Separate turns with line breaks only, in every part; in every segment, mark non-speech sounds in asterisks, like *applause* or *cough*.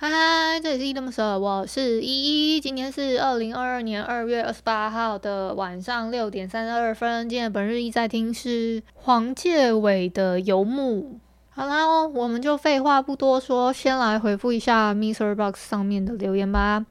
嗨嗨，这里是依依恋不舍，我是依依。今天是二零二二年二月二十八号的晚上六点三十二分。今天本日一在听是黄介伟的《游牧》。好啦，我们就废话不多说，先来回复一下 MixerBox 上面的留言吧。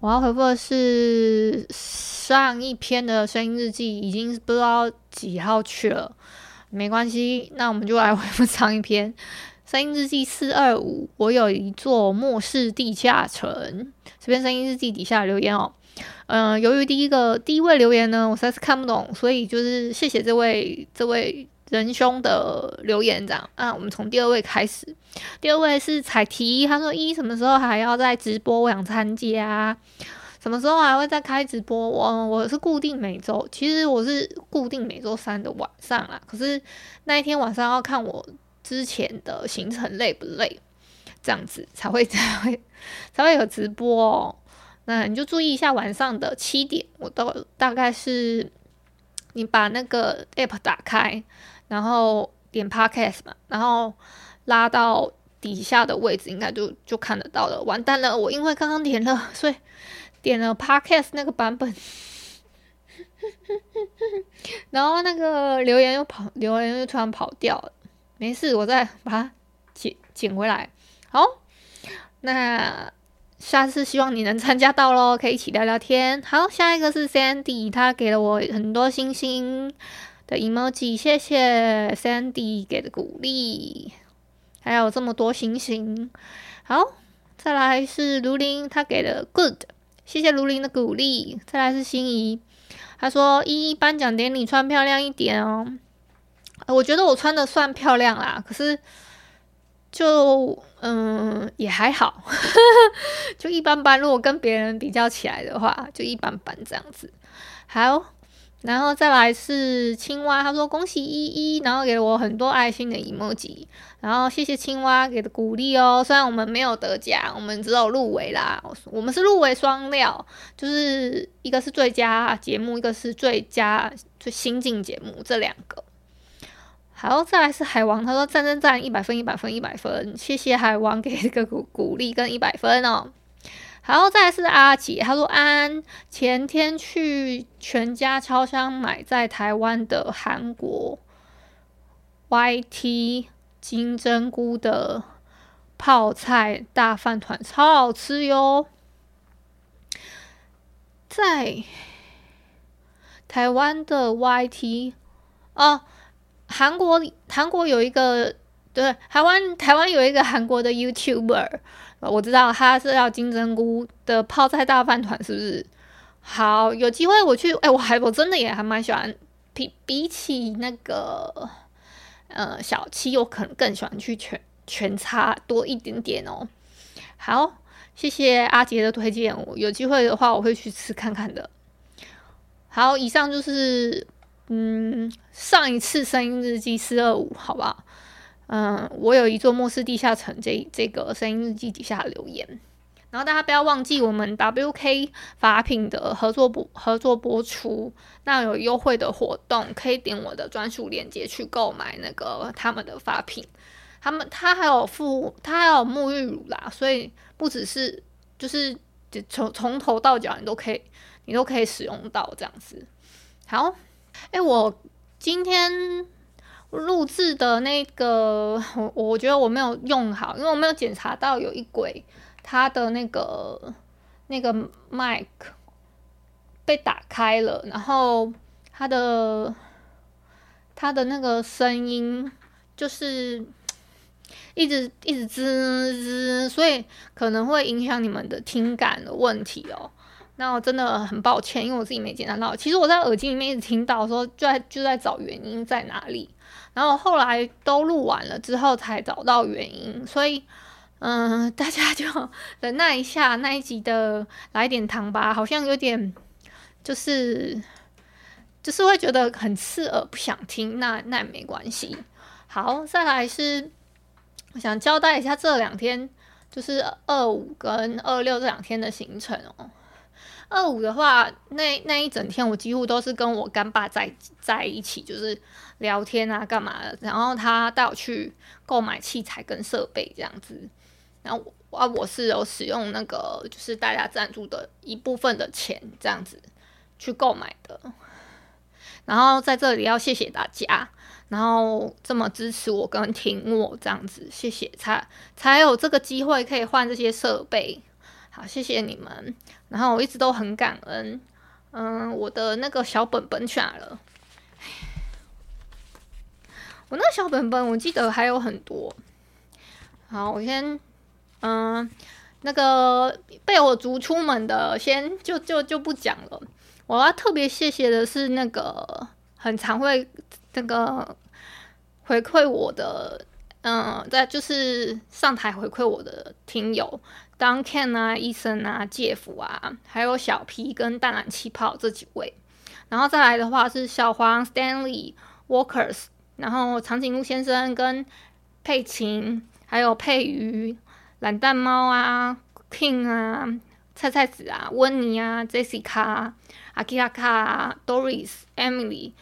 我要回复的是上一篇的声音日记，已经不知道几号去了，没关系，那我们就来回复上一篇。声音日记四二五，我有一座末世地下城。这边声音日记底下留言哦，嗯、由于第一个第一位留言呢，我实在是看不懂，所以就是谢谢这位这位仁兄的留言，这样啊，我们从第二位开始。第二位是彩提，他说一什么时候还要再直播？我想参加，什么时候还会再开直播？我我是固定每周，其实我是固定每周三的晚上啦，可是那一天晚上要看我。之前的行程累不累？这样子才会才会 *laughs* 才会有直播哦。那你就注意一下晚上的七点，我都大概是你把那个 app 打开，然后点 podcast 嘛，然后拉到底下的位置，应该就就看得到了。完蛋了，我因为刚刚点了，所以点了 podcast 那个版本，*laughs* 然后那个留言又跑，留言又突然跑掉了。没事，我再把它捡捡回来。好，那下次希望你能参加到喽，可以一起聊聊天。好，下一个是 Sandy，他给了我很多星星的 emoji，谢谢 Sandy 给的鼓励，还有这么多星星。好，再来是卢林，他给了 good，谢谢卢林的鼓励。再来是心仪，他说一一颁奖典礼穿漂亮一点哦。我觉得我穿的算漂亮啦，可是就嗯也还好，*laughs* 就一般般。如果跟别人比较起来的话，就一般般这样子。好，然后再来是青蛙，他说恭喜依依，然后给了我很多爱心的 emoji，然后谢谢青蛙给的鼓励哦。虽然我们没有得奖，我们只有入围啦。我们是入围双料，就是一个是最佳节目，一个是最佳最新进节目，这两个。好，再来是海王，他说赞赞赞，一百分，一百分，一百分，谢谢海王给这个鼓鼓励跟一百分哦。好，再来是阿杰，他说安前天去全家超商买在台湾的韩国 YT 金针菇的泡菜大饭团，超好吃哟。在台湾的 YT 啊。韩国韩国有一个对台湾台湾有一个韩国的 YouTuber，我知道他是要金针菇的泡菜大饭团，是不是？好，有机会我去，哎、我还我真的也还蛮喜欢，比比起那个呃小七，我可能更喜欢去全全差多一点点哦。好，谢谢阿杰的推荐，我有机会的话我会去吃看看的。好，以上就是。嗯，上一次声音日记四二五，好不好？嗯，我有一座末世地下城这这个声音日记底下留言，然后大家不要忘记我们 WK 法品的合作播合作播出，那有优惠的活动，可以点我的专属链接去购买那个他们的法品，他们他还有附他还有沐浴乳啦，所以不只是就是就从从头到脚你都可以你都可以使用到这样子，好。哎、我今天录制的那个，我我觉得我没有用好，因为我没有检查到有一轨它的那个那个麦克被打开了，然后它的它的那个声音就是一直一直滋滋，所以可能会影响你们的听感的问题哦。那我真的很抱歉，因为我自己没检查到。其实我在耳机里面一直听到说，就在就在找原因在哪里。然后后来都录完了之后才找到原因，所以嗯、大家就 *laughs* 忍耐一下那一集的来点糖吧，好像有点就是就是会觉得很刺耳，不想听。那那也没关系。好，再来是我想交代一下这两天，就是二五跟二六这两天的行程哦。二五的话，那那一整天我几乎都是跟我干爸在在一起，就是聊天啊，干嘛的。然后他带我去购买器材跟设备这样子。然后啊，我是有使用那个就是大家赞助的一部分的钱这样子去购买的。然后在这里要谢谢大家，然后这么支持我跟挺我这样子，谢谢，才才有这个机会可以换这些设备。好，谢谢你们。然后我一直都很感恩。嗯，我的那个小本本去哪了？我那个小本本，我记得还有很多。好，我先，嗯，那个被我逐出门的，先就就就不讲了。我要特别谢谢的是那个很常会那个回馈我的。嗯，在就是上台回馈我的听友，Duncan 啊、Eason 啊、Jeff 啊，还有小 P 跟淡蓝气泡这几位，然后再来的话是小黄、Stanley、Walkers，然后长颈鹿先生跟佩琴，还有佩鱼、懒蛋猫啊、King 啊、菜菜子啊、温妮啊、Jessica、阿基拉卡、Doris、Emily。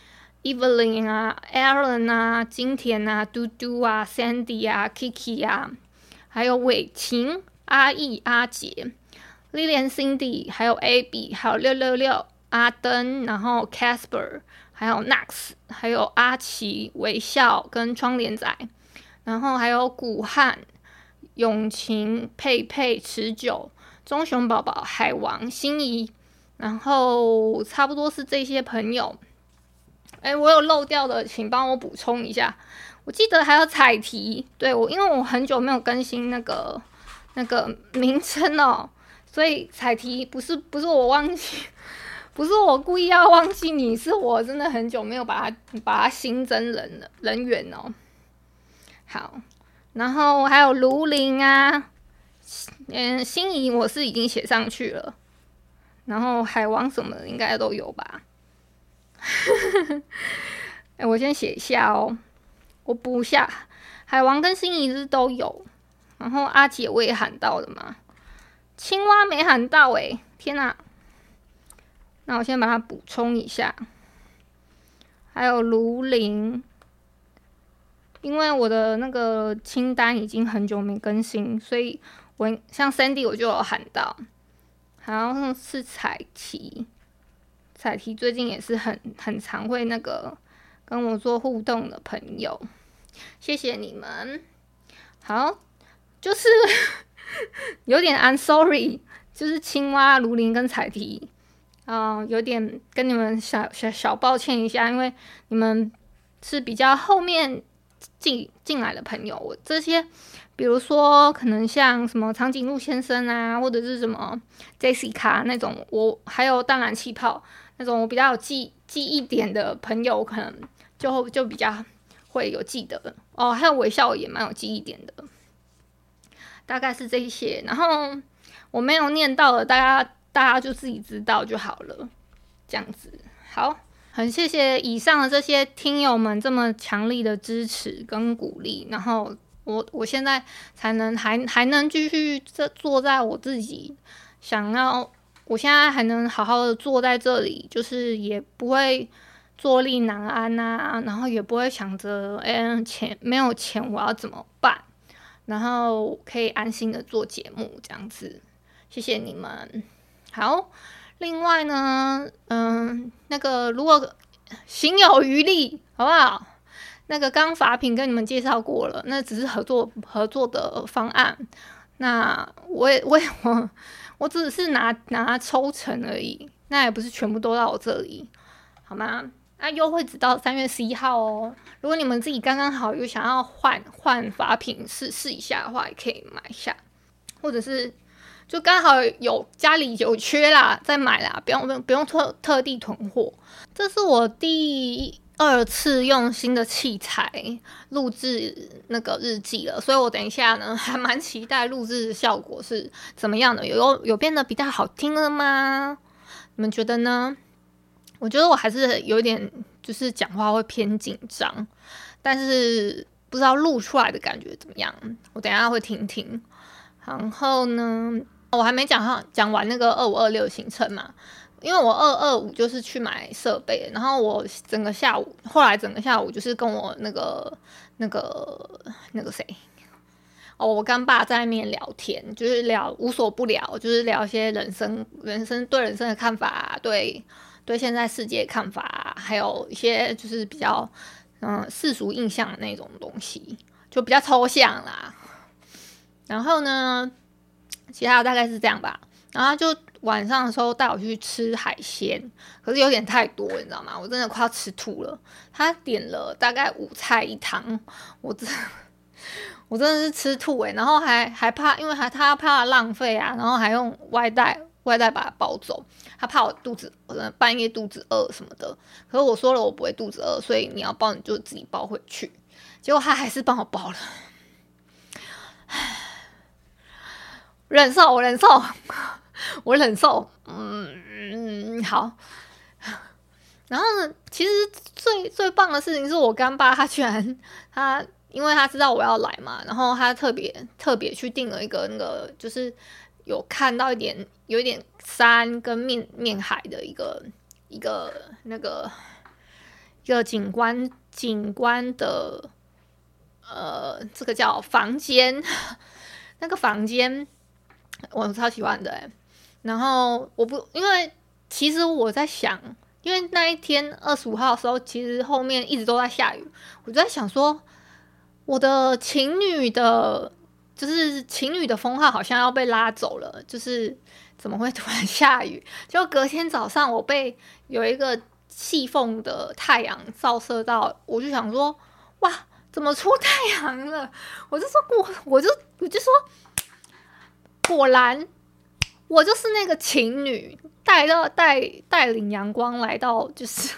Evelyn 啊，Aaron 啊，金田啊，嘟嘟啊，Sandy 啊，Kiki 啊，还有伟晴、阿义、阿杰、Lilian、Cindy，还有 Ab，还有六六六、阿登，然后 Casper，还有 Nax，还有阿奇、微笑跟窗帘仔，然后还有古汉、永晴、佩佩、持久、棕熊宝宝、海王、心仪，然后差不多是这些朋友。哎，我有漏掉的，请帮我补充一下。我记得还有彩题，对，我，因为我很久没有更新那个那个名称哦，所以彩题不是不是我忘记，*laughs* 不是我故意要忘记你，是我真的很久没有把它把它新增人了人员哦。好，然后还有卢林啊，嗯，心仪我是已经写上去了，然后海王什么的应该都有吧。*laughs* 哎、我先写一下哦，我补一下。海王跟心仪是都有，然后阿姐我也喊到了嘛，青蛙没喊到哎、天哪！那我先把它补充一下。还有卢林，因为我的那个清单已经很久没更新，所以我像 Sandy 我就有喊到，好像是彩旗。彩题最近也是很很常会那个跟我做互动的朋友，谢谢你们。好，就是 *laughs* 有点 I'm sorry，就是青蛙、卢林跟彩提，啊、呃，有点跟你们小小小抱歉一下，因为你们是比较后面进进来的朋友，我这些。比如说，可能像什么长颈鹿先生啊，或者是什么 Jessica 那种，我还有淡蓝气泡那种我比较有记记忆点的朋友，可能就就比较会有记得哦。还有微笑也蛮有记忆点的，大概是这些。然后我没有念到的，大家大家就自己知道就好了。这样子，好，很谢谢以上的这些听友们这么强力的支持跟鼓励，然后。我我现在才能还还能继续这坐在我自己想要，我现在还能好好的坐在这里，就是也不会坐立难安呐、啊，然后也不会想着，哎，钱没有钱我要怎么办？然后可以安心的做节目这样子，谢谢你们。好，另外呢，嗯，那个如果行有余力，好不好？那个刚法品跟你们介绍过了，那只是合作合作的方案。那我也我也我我只是拿拿抽成而已，那也不是全部都到我这里，好吗？那优惠只到三月十一号哦。如果你们自己刚刚好有想要换换发品试试一下的话，也可以买一下，或者是就刚好有家里有缺啦，再买啦，不用不用不用特特地囤货。这是我第二次用新的器材录制那个日记了，所以我等一下呢还蛮期待录制效果是怎么样的，有有变得比较好听了吗？你们觉得呢？我觉得我还是有点，就是讲话会偏紧张，但是不知道录出来的感觉怎么样。我等下会听听。然后呢，我还没讲上讲完那个二五二六行程嘛，因为我二二五就是去买设备，然后我整个下午，后来整个下午就是跟我那个那个那个谁，哦，我干爸在那边聊天，就是聊无所不聊，就是聊一些人生、人生对人生的看法，对。对现在世界看法，还有一些就是比较嗯世俗印象的那种东西，就比较抽象啦。然后呢，其他大概是这样吧。然后就晚上的时候带我去吃海鲜，可是有点太多，你知道吗？我真的快要吃吐了。他点了大概五菜一汤，我真我真的是吃吐诶。然后还还怕，因为还他怕浪费啊，然后还用外带。外带把它包走，他怕我肚子我，半夜肚子饿什么的。可是我说了，我不会肚子饿，所以你要包你就自己包回去。结果他还是帮我包了，唉 *sighs* 忍受，我忍受，我忍受。嗯，好。然后呢，其实最最棒的事情是我干爸，他居然他，因为他知道我要来嘛，然后他特别特别去订了一个那个就是。有看到一点，有一点山跟面面海的一个一个那个一个景观景观的，呃，这个叫房间，*laughs* 那个房间我超喜欢的欸。然后我不，因为其实我在想，因为那一天二十五号的时候，其实后面一直都在下雨，我就在想说，我的情侣的。就是情侣的封号好像要被拉走了，就是怎么会突然下雨？就隔天早上我被有一个细缝的太阳照射到，我就想说，哇，怎么出太阳了？我就说我，我就我就说，果然我就是那个情侣，带到带带领阳光来到，就是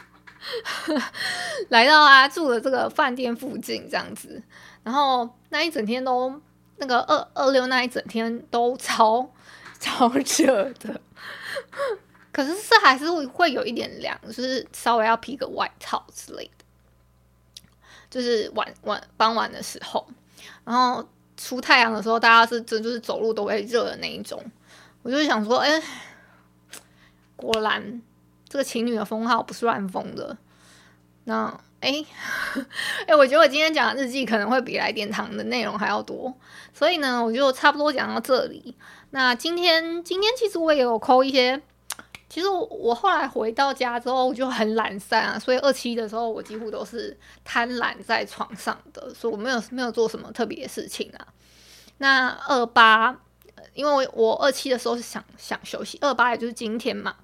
*laughs* 来到啊住的这个饭店附近这样子，然后那一整天都。那个二二六那一整天都超超热的，可是是还是会会有一点凉，就是稍微要披个外套之类的。就是晚晚傍晚的时候，然后出太阳的时候，大家是真就是走路都会热的那一种。我就想说，哎，果然这个情侣的封号不是乱封的。那。哎，*laughs* 哎，我觉得我今天讲的日记可能会比来点糖的内容还要多，所以呢，我就差不多讲到这里。那今天，今天其实我也有抠一些，其实我，我后来回到家之后我就很懒散啊，所以二七的时候我几乎都是瘫懒在床上的，所以我没有没有做什么特别的事情啊。那二八，因为我二七的时候是想想休息，二八也就是今天嘛。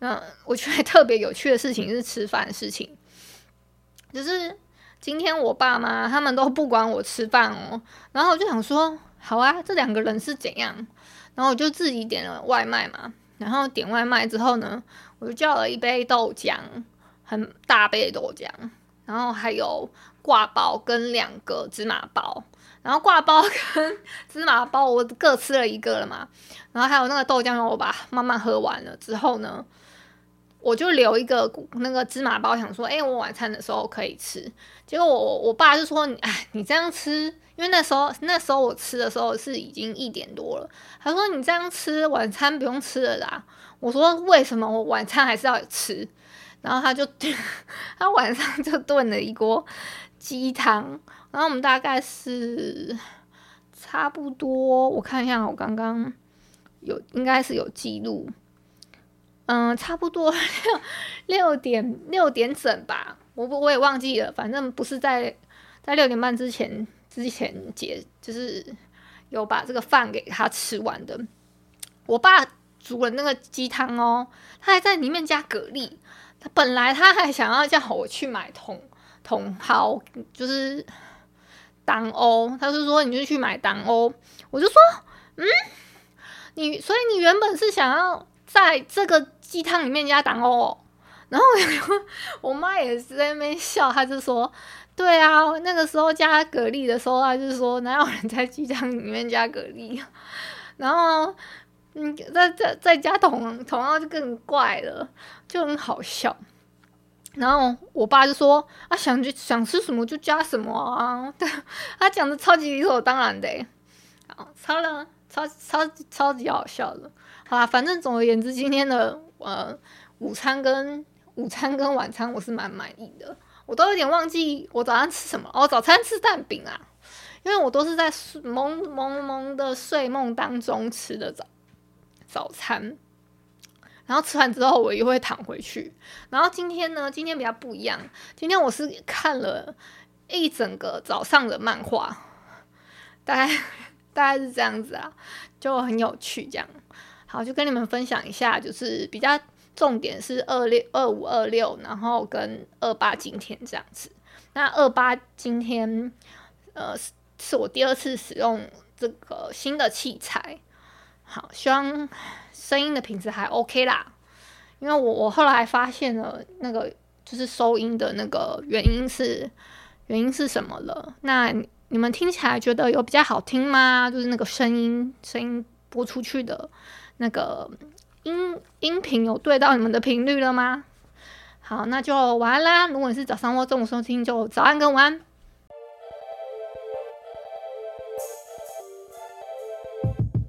那我觉得特别有趣的事情是吃饭的事情。就是今天我爸妈他们都不管我吃饭哦，然后我就想说，好啊，这两个人是怎样？然后我就自己点了外卖嘛，然后点外卖之后呢，我就叫了一杯豆浆，很大杯的豆浆，然后还有挂包跟两个芝麻包，然后挂包跟芝麻包我各吃了一个了嘛，然后还有那个豆浆，我把慢慢喝完了之后呢。我就留一个那个芝麻包，想说，哎，我晚餐的时候可以吃。结果我我爸就说，哎，你这样吃，因为那时候那时候我吃的时候是已经一点多了。他说你这样吃晚餐不用吃了啦。我说为什么我晚餐还是要吃？然后他就 *laughs* 他晚上就炖了一锅鸡汤。然后我们大概是差不多，我看一下，我刚刚有应该是有记录。嗯，差不多六 *laughs* 六点六点整吧，我不我也忘记了，反正不是在在六点半之前之前结，就是有把这个饭给他吃完的。我爸煮了那个鸡汤哦，他还在里面加蛤蜊，本来他还想要叫我去买茼茼蒿，就是当欧，他是说你就去买当欧，我就说嗯，你所以你原本是想要在这个鸡汤里面加当欧，然后 *laughs* 我妈也是在那边笑，她就说。对啊，那个时候加蛤蜊的时候，他就说哪有人在鸡汤里面加蛤蜊，然后嗯，再再再加茼茼蒿就更怪了，就很好笑。然后我爸就说啊，想就想吃什么就加什么啊，对，他讲的超级理所当然的，好，超了，超超超级好笑的。好啦，反正总而言之，今天的呃午餐跟午餐跟晚餐我是蛮满意的。我都有点忘记我早上吃什么哦，早餐吃蛋饼啊，因为我都是在睡朦朦胧的睡梦当中吃的早早餐，然后吃完之后我又会躺回去。然后今天呢，今天比较不一样，今天我是看了一整个早上的漫画，大概大概是这样子啊，就很有趣这样。好，就跟你们分享一下，就是比较。重点是二六二五二六，然后跟二八今天这样子。那二八今天，呃，是我第二次使用这个新的器材。好，希望声音的品质还 OK 啦。因为我我后来发现了那个就是收音的那个原因是原因是什么了？那你们听起来觉得有比较好听吗？就是那个声音声音播出去的那个。音音频有对到你们的频率了吗？好，那就晚安啦。如果你是早上或中午收听，就早安跟晚安。